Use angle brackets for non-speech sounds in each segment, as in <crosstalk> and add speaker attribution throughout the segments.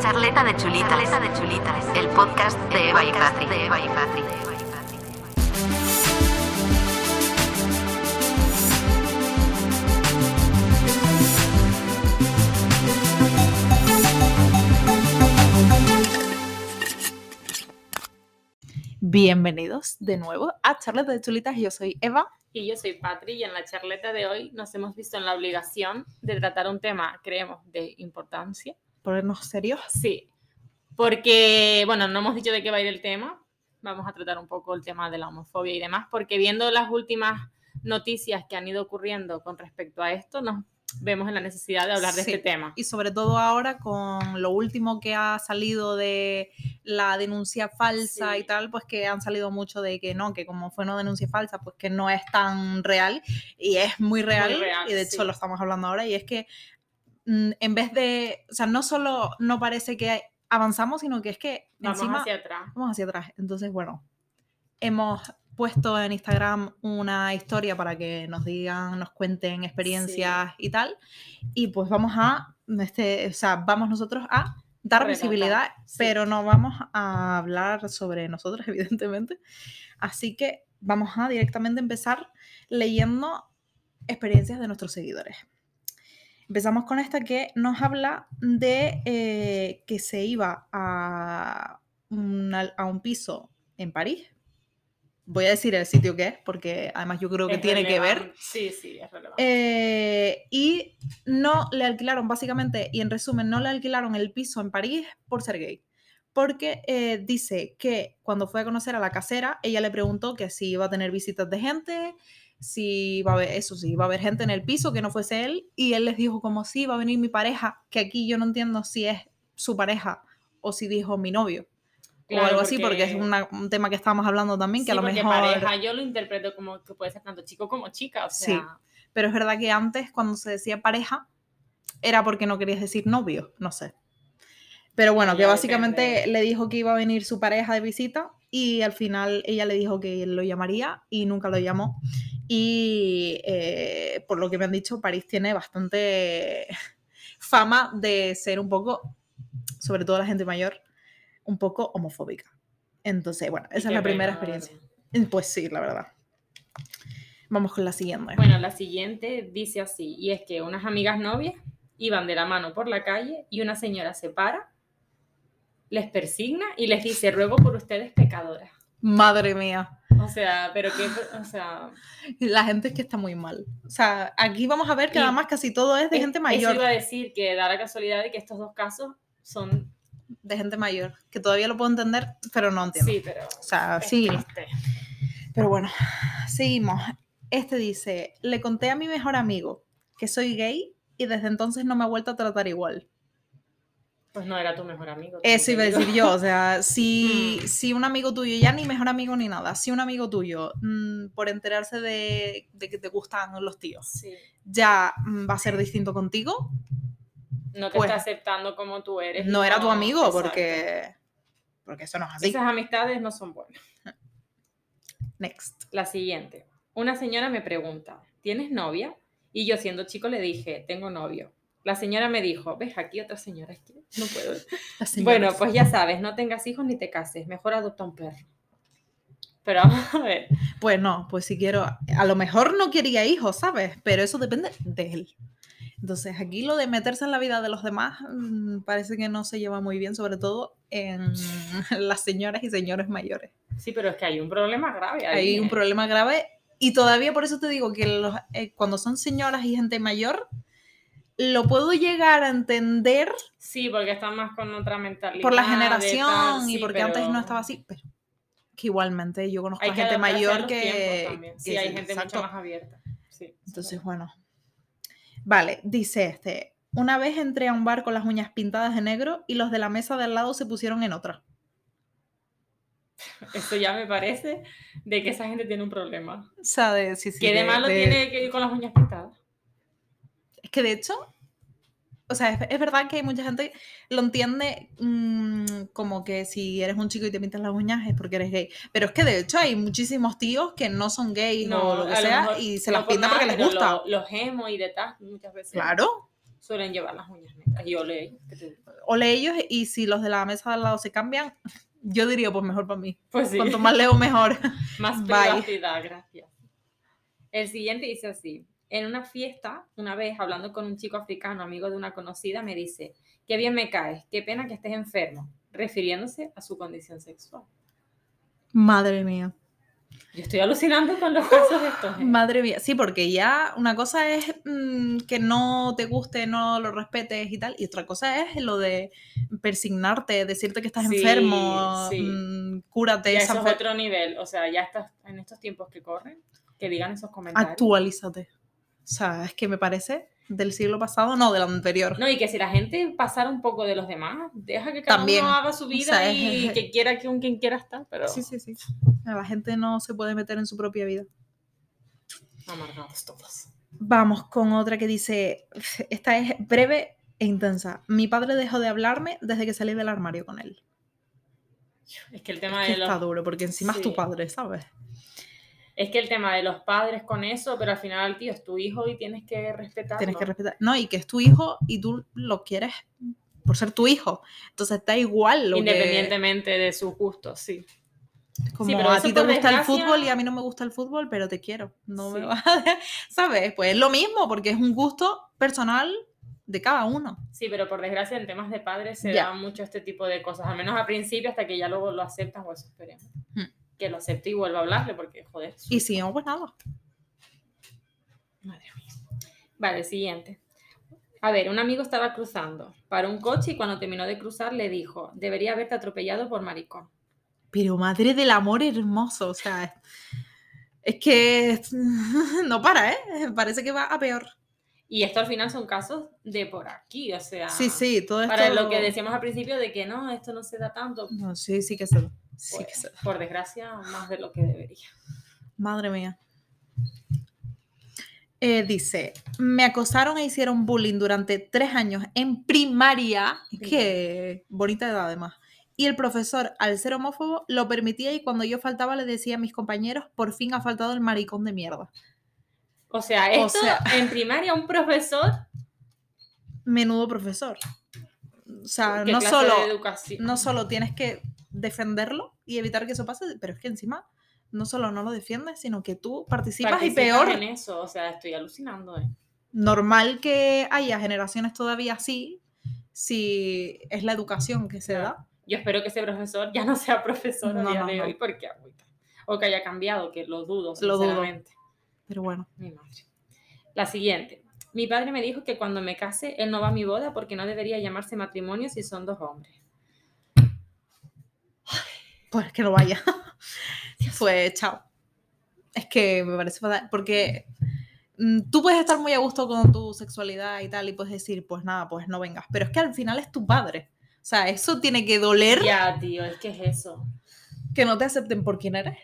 Speaker 1: Charleta de chulitas. Charleta de chulitas. El podcast de Eva y Patri. De Eva y Patri.
Speaker 2: Bienvenidos de nuevo a Charleta de Chulitas. Yo soy Eva.
Speaker 3: Y yo soy Patri y en la charleta de hoy nos hemos visto en la obligación de tratar un tema, creemos, de importancia.
Speaker 2: Ponernos serios.
Speaker 3: Sí, porque, bueno, no hemos dicho de qué va a ir el tema. Vamos a tratar un poco el tema de la homofobia y demás, porque viendo las últimas noticias que han ido ocurriendo con respecto a esto, nos vemos en la necesidad de hablar de
Speaker 2: Sí.
Speaker 3: este tema.
Speaker 2: Y sobre todo ahora con lo último que ha salido de la denuncia falsa
Speaker 3: Sí.
Speaker 2: y tal, pues que han salido mucho de que no, que como fue una denuncia falsa, pues que no es tan real y es muy real.
Speaker 3: real,
Speaker 2: y de hecho
Speaker 3: sí.
Speaker 2: lo estamos hablando ahora y es que en vez de, o sea, no solo no parece que avanzamos, sino que es que
Speaker 3: Vamos
Speaker 2: encima
Speaker 3: hacia atrás.
Speaker 2: vamos hacia atrás. Entonces, bueno, hemos puesto en Instagram una historia para que nos digan, nos cuenten experiencias y tal. Y pues vamos a, este, o sea, vamos nosotros a dar
Speaker 3: Relatar,
Speaker 2: visibilidad,
Speaker 3: sí.
Speaker 2: pero no vamos a hablar sobre nosotros, <laughs> evidentemente. Así que vamos a directamente empezar leyendo experiencias de nuestros seguidores. Empezamos con esta que nos habla de eh, que se iba a, una- a un piso en París. Voy a decir el sitio que es, porque además yo creo que
Speaker 3: Es
Speaker 2: tiene que ver.
Speaker 3: Sí, sí, es relevante.
Speaker 2: Eh, y no le alquilaron, básicamente, y en resumen, no le alquilaron el piso en París por ser gay. Porque eh, dice que cuando fue a conocer a la casera, ella le preguntó que si iba a tener visitas de gente, si iba a haber, eso sí, iba a haber gente en el piso que no fuese él, y él les dijo como sí, va a venir mi pareja, que aquí yo no entiendo si es su pareja o si dijo mi novio. o algo así, porque es una- un tema que estábamos hablando también, que
Speaker 3: Sí,
Speaker 2: a lo mejor...
Speaker 3: pareja yo lo interpreto como que puede ser tanto chico como chica, o
Speaker 2: Sí.
Speaker 3: sea,
Speaker 2: Pero es verdad que antes, cuando se decía pareja, era porque no querías decir novio, no sé. Pero bueno, que básicamente
Speaker 3: depende.
Speaker 2: le dijo que iba a venir su pareja de visita y al final ella le dijo que lo llamaría y nunca lo llamó. Y eh, por lo que me han dicho, París tiene bastante <laughs> fama de ser un poco, sobre todo la gente mayor, un poco homofóbica. Entonces, bueno, esa es la primera experiencia.
Speaker 3: verdad.
Speaker 2: Pues sí, la verdad. Vamos con la siguiente.
Speaker 3: Bueno, la siguiente dice así, y es que unas amigas novias iban de la mano por la calle y una señora se para, les persigna y les dice, ruego por ustedes pecadoras.
Speaker 2: Madre mía.
Speaker 3: O sea, pero que, o sea,
Speaker 2: La gente es que está muy mal. O sea, aquí vamos a ver que
Speaker 3: Y
Speaker 2: además casi todo es de
Speaker 3: es-
Speaker 2: gente
Speaker 3: Eso
Speaker 2: mayor.
Speaker 3: iba a decir que da la casualidad de que estos dos casos son,
Speaker 2: De gente mayor. Que todavía lo puedo entender, pero no entiendo.
Speaker 3: sí, pero
Speaker 2: O sea, sí. Pero bueno, seguimos. Este dice, le conté a mi mejor amigo que soy gay y desde entonces no me ha vuelto a tratar igual.
Speaker 3: Pues no era tu mejor amigo.
Speaker 2: Eso iba a decir yo, o sea, si, <laughs>
Speaker 3: Mm.
Speaker 2: si un amigo tuyo, ya ni mejor amigo ni nada, si un amigo tuyo, mm, por enterarse de, de que te gustan los tíos,
Speaker 3: Sí.
Speaker 2: ya mm, va a ser distinto contigo,
Speaker 3: No te
Speaker 2: Pues,
Speaker 3: está aceptando como tú eres.
Speaker 2: no era tu amigo,
Speaker 3: exacto.
Speaker 2: porque, porque eso no es así.
Speaker 3: Esas amistades no son buenas. <laughs>
Speaker 2: Next.
Speaker 3: La siguiente. Una señora me pregunta, ¿tienes novia? Y yo siendo chico le dije, tengo novio. La señora me dijo, ves aquí otra señora, es que no puedo. <laughs> Bueno, pues ya sabes, no tengas hijos ni te cases, mejor adopta un perro. Pero vamos a ver,
Speaker 2: Pues no, pues si quiero, a lo mejor no quería hijos, ¿sabes? Pero eso depende de él. Entonces aquí lo de meterse en la vida de los demás mm, parece que no se lleva muy bien, sobre todo en <laughs> las señoras y señores mayores.
Speaker 3: sí, pero es que hay un problema grave ahí.
Speaker 2: Hay un
Speaker 3: ¿eh?
Speaker 2: problema grave y todavía por eso te digo que los- eh, cuando son señoras y gente mayor, lo puedo llegar a entender
Speaker 3: Sí, porque están más con otra mentalidad.
Speaker 2: por la generación
Speaker 3: tal,
Speaker 2: y porque antes no estaba así, pero que igualmente yo conozco
Speaker 3: Hay
Speaker 2: a
Speaker 3: que
Speaker 2: gente mayor que...
Speaker 3: Sí,
Speaker 2: que
Speaker 3: hay gente
Speaker 2: exacto.
Speaker 3: mucho más abierta. Sí,
Speaker 2: Entonces, bueno. Vale, dice este. Una vez entré a un bar con las uñas pintadas de negro y los de la mesa de al lado se pusieron en otra. <laughs>
Speaker 3: Esto ya me parece de que esa gente tiene un problema.
Speaker 2: O sea, de, sí, sí,
Speaker 3: ¿Qué de
Speaker 2: de-
Speaker 3: malo
Speaker 2: de-
Speaker 3: tiene que ir con las uñas pintadas?
Speaker 2: Que de hecho, o sea, es, es verdad que mucha gente lo entiende mm, como que si eres un chico y te pintas las uñas es porque eres gay. Pero es que de hecho hay muchísimos tíos que no son gays o lo que
Speaker 3: lo
Speaker 2: sea
Speaker 3: mejor
Speaker 2: y se
Speaker 3: no
Speaker 2: las
Speaker 3: por
Speaker 2: pintan
Speaker 3: nada,
Speaker 2: porque les gusta.
Speaker 3: lo- Los emo y de tal, muchas veces.
Speaker 2: Claro.
Speaker 3: suelen llevar las uñas negras. Y ole ellos.
Speaker 2: Ole ellos y si los de la mesa de al lado se cambian, yo diría pues mejor para mí.
Speaker 3: Pues sí.
Speaker 2: Cuanto más leo, mejor. <laughs>
Speaker 3: Más
Speaker 2: Bye.
Speaker 3: privacidad, gracias. El siguiente dice así. En una fiesta, una vez hablando con un chico africano, amigo de una conocida, me dice, qué bien me caes, qué pena que estés enfermo, refiriéndose a su condición sexual.
Speaker 2: Madre mía.
Speaker 3: Yo estoy alucinando con los casos estos. ¿eh?
Speaker 2: Madre mía. Sí, porque ya una cosa es mm, que no te guste, no lo respetes y tal, y otra cosa es lo de persignarte, decirte que estás
Speaker 3: Sí,
Speaker 2: enfermo,
Speaker 3: sí.
Speaker 2: mm, cúrate,
Speaker 3: Ya
Speaker 2: esa
Speaker 3: eso es otro nivel. O sea, ya estás en estos tiempos que corren, que digan esos comentarios.
Speaker 2: actualízate. O sea, es que me parece del siglo pasado, no, del anterior.
Speaker 3: No, y que si la gente pasara un poco de los demás, deja que cada
Speaker 2: También.
Speaker 3: uno haga su vida
Speaker 2: sea,
Speaker 3: y
Speaker 2: es-
Speaker 3: que quiera que un quien quiera estar, pero
Speaker 2: Sí, sí, sí. La gente no se puede meter en su propia vida.
Speaker 3: amargados todos.
Speaker 2: Vamos con otra que dice, esta es breve e intensa. Mi padre dejó de hablarme desde que salí del armario con él.
Speaker 3: Es que el tema
Speaker 2: Que
Speaker 3: de los
Speaker 2: está duro, porque encima es tu padre, ¿sabes?
Speaker 3: Es que el tema de los padres con eso, pero al final, tío, es tu hijo y tienes que respetarlo.
Speaker 2: Tienes que respetar. No, y que es tu hijo y tú lo quieres por ser tu hijo. Entonces da igual lo que...
Speaker 3: Independientemente de sus gustos, sí.
Speaker 2: Como
Speaker 3: pero
Speaker 2: a ti te gusta el fútbol y a mí no me gusta el fútbol, pero te quiero. No me
Speaker 3: Sí.
Speaker 2: vas a... <laughs> ¿Sabes? Pues es lo mismo, porque es un gusto personal de cada uno.
Speaker 3: Sí, pero por desgracia en temas de padres se
Speaker 2: Ya.
Speaker 3: da mucho este tipo de cosas, al menos al principio, hasta que ya luego lo aceptan, o eso esperemos.
Speaker 2: Hmm.
Speaker 3: Que lo acepte y vuelva a hablarle, porque joder. su-
Speaker 2: Y si no, pues nada.
Speaker 3: Madre mía. Vale, siguiente. A ver, un amigo estaba cruzando para un coche y cuando terminó de cruzar le dijo, debería haberte atropellado por maricón.
Speaker 2: Pero madre del amor hermoso, o sea, es que <laughs> no para, ¿eh? Parece que va a peor.
Speaker 3: Y esto al final son casos de por aquí, o sea,
Speaker 2: Sí, sí, todo esto...
Speaker 3: para lo que decíamos al principio de que no, esto no se da tanto,
Speaker 2: No, sí, sí que se da. Sí
Speaker 3: pues,
Speaker 2: que se da.
Speaker 3: por desgracia, más de lo que debería.
Speaker 2: Madre mía. Eh, dice, me acosaron e hicieron bullying durante tres años en primaria. Qué bonita edad además. Y el profesor, al ser homófobo, lo permitía y cuando yo faltaba le decía a mis compañeros, por fin ha faltado el maricón de mierda.
Speaker 3: O sea,
Speaker 2: O
Speaker 3: esto
Speaker 2: sea-
Speaker 3: en primaria un profesor,
Speaker 2: Menudo profesor. O sea,
Speaker 3: ¿qué
Speaker 2: no solo, no solo tienes que defenderlo y evitar que eso pase, pero es que encima no solo no lo defiendes, sino que tú participas, y peor.
Speaker 3: en eso, o sea, estoy alucinando, ¿eh?
Speaker 2: normal que haya generaciones todavía así, si es la educación que se
Speaker 3: Claro.
Speaker 2: da.
Speaker 3: Yo espero que ese profesor ya no sea profesor a
Speaker 2: No,
Speaker 3: día
Speaker 2: no,
Speaker 3: de
Speaker 2: no.
Speaker 3: hoy porque. O que haya cambiado, que lo dudo,
Speaker 2: Lo dudo. Pero bueno,
Speaker 3: Mi madre. La siguiente. Mi padre me dijo que cuando me case, él no va a mi boda porque no debería llamarse matrimonio si son dos hombres.
Speaker 2: Pues que no vaya. <laughs> pues chao. Es que me parece fatal, porque mm, tú puedes estar muy a gusto con tu sexualidad y tal, y puedes decir, pues nada, pues no vengas. Pero es que al final es tu padre. O sea, eso tiene que doler
Speaker 3: Ya, tío, es que es eso.
Speaker 2: que no te acepten por quien eres.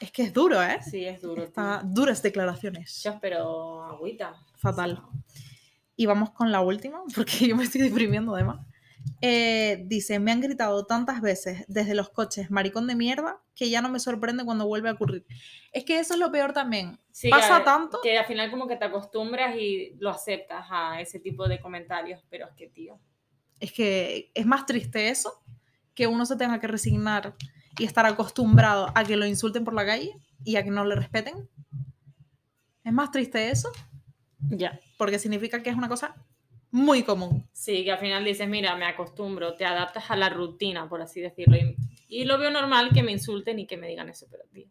Speaker 2: Es que es duro, ¿eh?
Speaker 3: Sí, es duro.
Speaker 2: Está duras declaraciones.
Speaker 3: Yo espero agüita.
Speaker 2: Fatal. Y vamos con la última, porque <laughs> yo me estoy deprimiendo además. Eh, dice, me han gritado tantas veces desde los coches, maricón de mierda, que ya no me sorprende cuando vuelve a ocurrir. Es que eso es lo peor también.
Speaker 3: sí,
Speaker 2: Pasa
Speaker 3: que,
Speaker 2: tanto.
Speaker 3: Que al final como que te acostumbras y lo aceptas a ese tipo de comentarios, pero es que, tío.
Speaker 2: Es que es más triste eso, que uno se tenga que resignar y estar acostumbrado a que lo insulten por la calle y a que no le respeten. Es más triste eso,
Speaker 3: Ya.
Speaker 2: porque significa que es una cosa muy común.
Speaker 3: Sí, que al final dices, mira, me acostumbro, te adaptas a la rutina, por así decirlo. Y, y lo veo normal que me insulten y que me digan eso, pero tío.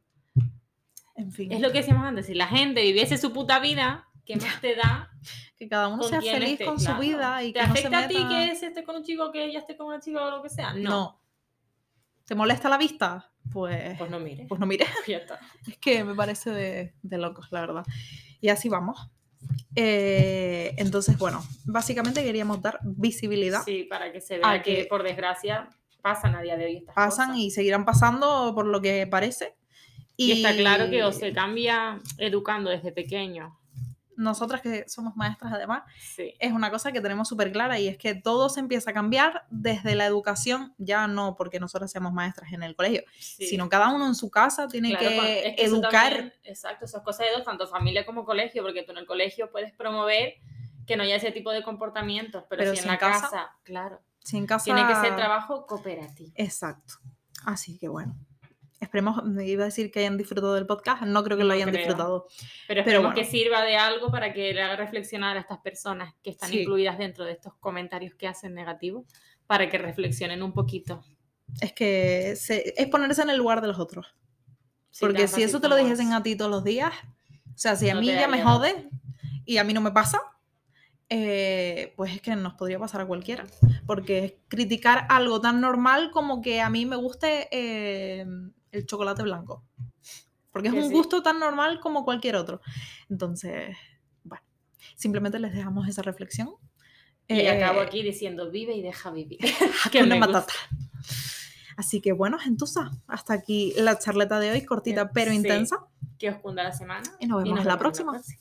Speaker 2: En fin,
Speaker 3: Es lo que decíamos antes, si la gente viviese su puta vida, ¿qué más te da
Speaker 2: que cada uno sea feliz con
Speaker 3: Claro.
Speaker 2: su vida y
Speaker 3: ¿Te
Speaker 2: que no se
Speaker 3: afecta a ti
Speaker 2: meta-
Speaker 3: que se esté con un chico, que ella esté con una chica o lo que sea? No.
Speaker 2: No. ¿Te molesta la vista? Pues,
Speaker 3: Pues no mire.
Speaker 2: pues no mires. <laughs>
Speaker 3: ya está.
Speaker 2: Es que me parece de, de locos, la verdad. Y así vamos. Eh, entonces, bueno, básicamente queríamos dar visibilidad.
Speaker 3: Sí, para que se vea que,
Speaker 2: que-
Speaker 3: por desgracia pasan a día de hoy estas
Speaker 2: Pasan
Speaker 3: cosas.
Speaker 2: y seguirán pasando por lo que parece.
Speaker 3: Y está claro que o se cambia educando desde pequeño.
Speaker 2: Nosotras que somos maestras además,
Speaker 3: Sí.
Speaker 2: es una cosa que tenemos súper clara y es que todo se empieza a cambiar desde la educación, ya no porque nosotras seamos maestras en el colegio,
Speaker 3: sí.
Speaker 2: sino cada uno en su casa tiene
Speaker 3: Claro,
Speaker 2: que,
Speaker 3: con- es que eso
Speaker 2: educar.
Speaker 3: también- exacto, esas cosas de dos, tanto familia como colegio, porque tú en el colegio puedes promover que no haya ese tipo de comportamientos, pero,
Speaker 2: Pero
Speaker 3: si
Speaker 2: si
Speaker 3: en la
Speaker 2: casa-
Speaker 3: casa, claro,
Speaker 2: Si en casa...
Speaker 3: tiene que ser trabajo cooperativo.
Speaker 2: Exacto. Así que bueno. Esperemos, me iba a decir que hayan disfrutado del podcast, no creo que lo
Speaker 3: No
Speaker 2: hayan
Speaker 3: creo.
Speaker 2: disfrutado.
Speaker 3: Pero esperemos
Speaker 2: bueno.
Speaker 3: que sirva de algo para que le haga reflexionar a estas personas que están
Speaker 2: Sí.
Speaker 3: incluidas dentro de estos comentarios que hacen negativos, para que reflexionen un poquito.
Speaker 2: Es que se- es ponerse en el lugar de los otros.
Speaker 3: Sí,
Speaker 2: Porque si eso te lo dijesen
Speaker 3: es.
Speaker 2: a ti todos los días, o sea, si a
Speaker 3: No
Speaker 2: mí ya me jode y a mí no me pasa, eh, pues es que nos podría pasar a cualquiera. Porque es criticar algo tan normal como que a mí me guste eh, el chocolate blanco. Porque es
Speaker 3: Que
Speaker 2: un
Speaker 3: sí.
Speaker 2: gusto tan normal como cualquier otro. Entonces, bueno, simplemente les dejamos esa reflexión.
Speaker 3: Y
Speaker 2: Eh,
Speaker 3: acabo aquí diciendo, vive y deja vivir. <laughs> Me gusta.
Speaker 2: Matata. Así que bueno, gentuza, hasta aquí la charleta de hoy, cortita pero
Speaker 3: Sí.
Speaker 2: intensa.
Speaker 3: Que os cunda la semana.
Speaker 2: Y nos vemos en la próxima.
Speaker 3: próxima.